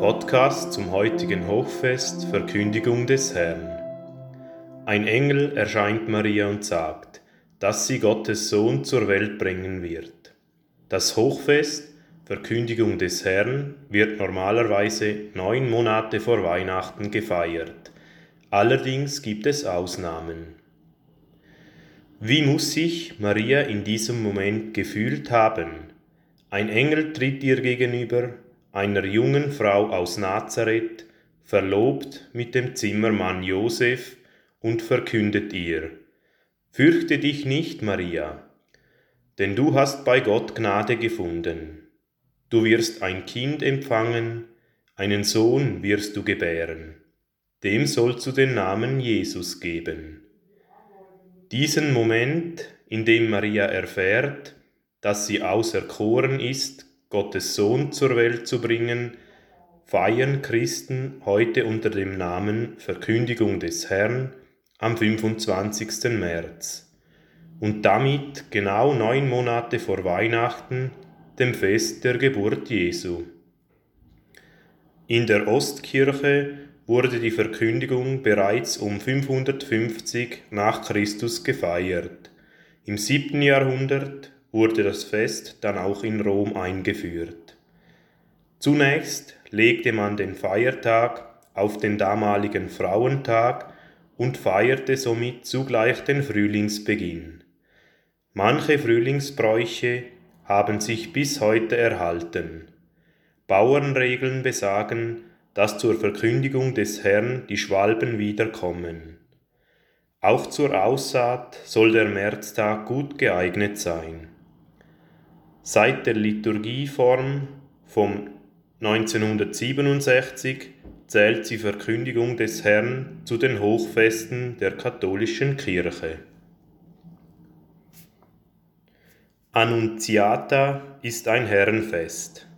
Podcast zum heutigen Hochfest Verkündigung des Herrn. Ein Engel erscheint Maria und sagt, dass sie Gottes Sohn zur Welt bringen wird. Das Hochfest Verkündigung des Herrn wird normalerweise neun Monate vor Weihnachten gefeiert. Allerdings gibt es Ausnahmen. Wie muss sich Maria in diesem Moment gefühlt haben? Ein Engel tritt ihr gegenüber, einer jungen Frau aus Nazareth, verlobt mit dem Zimmermann Josef, und verkündet ihr, Fürchte dich nicht, Maria, denn du hast bei Gott Gnade gefunden. Du wirst ein Kind empfangen, einen Sohn wirst du gebären. Dem sollst du den Namen Jesus geben. Diesen Moment, in dem Maria erfährt, dass sie auserkoren ist, Gottes Sohn zur Welt zu bringen, feiern Christen heute unter dem Namen Verkündigung des Herrn am 25. März und damit genau neun Monate vor Weihnachten, dem Fest der Geburt Jesu. In der Ostkirche wurde die Verkündigung bereits um 550 nach Christus gefeiert. Im siebten Jahrhundert wurde das Fest dann auch in Rom eingeführt. Zunächst legte man den Feiertag auf den damaligen Frauentag und feierte somit zugleich den Frühlingsbeginn. Manche Frühlingsbräuche haben sich bis heute erhalten. Bauernregeln besagen, dass zur Verkündigung des Herrn die Schwalben wiederkommen. Auch zur Aussaat soll der Märztag gut geeignet sein. Seit der Liturgieform vom 1967 zählt die Verkündigung des Herrn zu den Hochfesten der katholischen Kirche. Annunziata ist ein Herrenfest.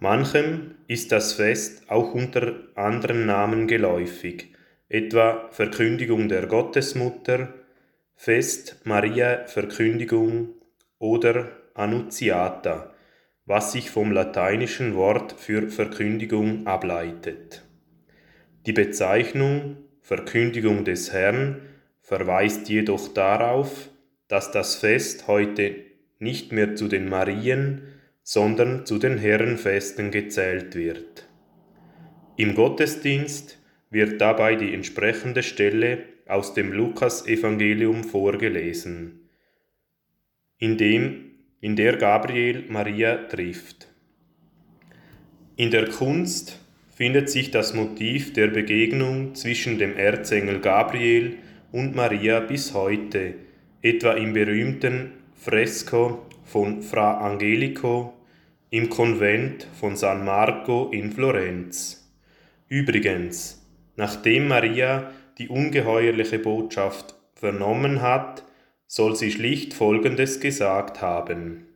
Manchem ist das Fest auch unter anderen Namen geläufig, etwa Verkündigung der Gottesmutter, Fest Maria Verkündigung oder Annunziata, was sich vom lateinischen Wort für Verkündigung ableitet. Die Bezeichnung Verkündigung des Herrn verweist jedoch darauf, dass das Fest heute nicht mehr zu den Marien, sondern zu den Herrenfesten gezählt wird. Im Gottesdienst wird dabei die entsprechende Stelle aus dem Lukasevangelium vorgelesen, in, dem, in der Gabriel Maria trifft. In der Kunst findet sich das Motiv der Begegnung zwischen dem Erzengel Gabriel und Maria bis heute, etwa im berühmten Fresko von Fra Angelico im Konvent von San Marco in Florenz. Übrigens, nachdem Maria die ungeheuerliche Botschaft vernommen hat, soll sie schlicht Folgendes gesagt haben.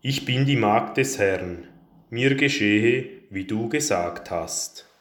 Ich bin die Magd des Herrn, mir geschehe, wie du gesagt hast.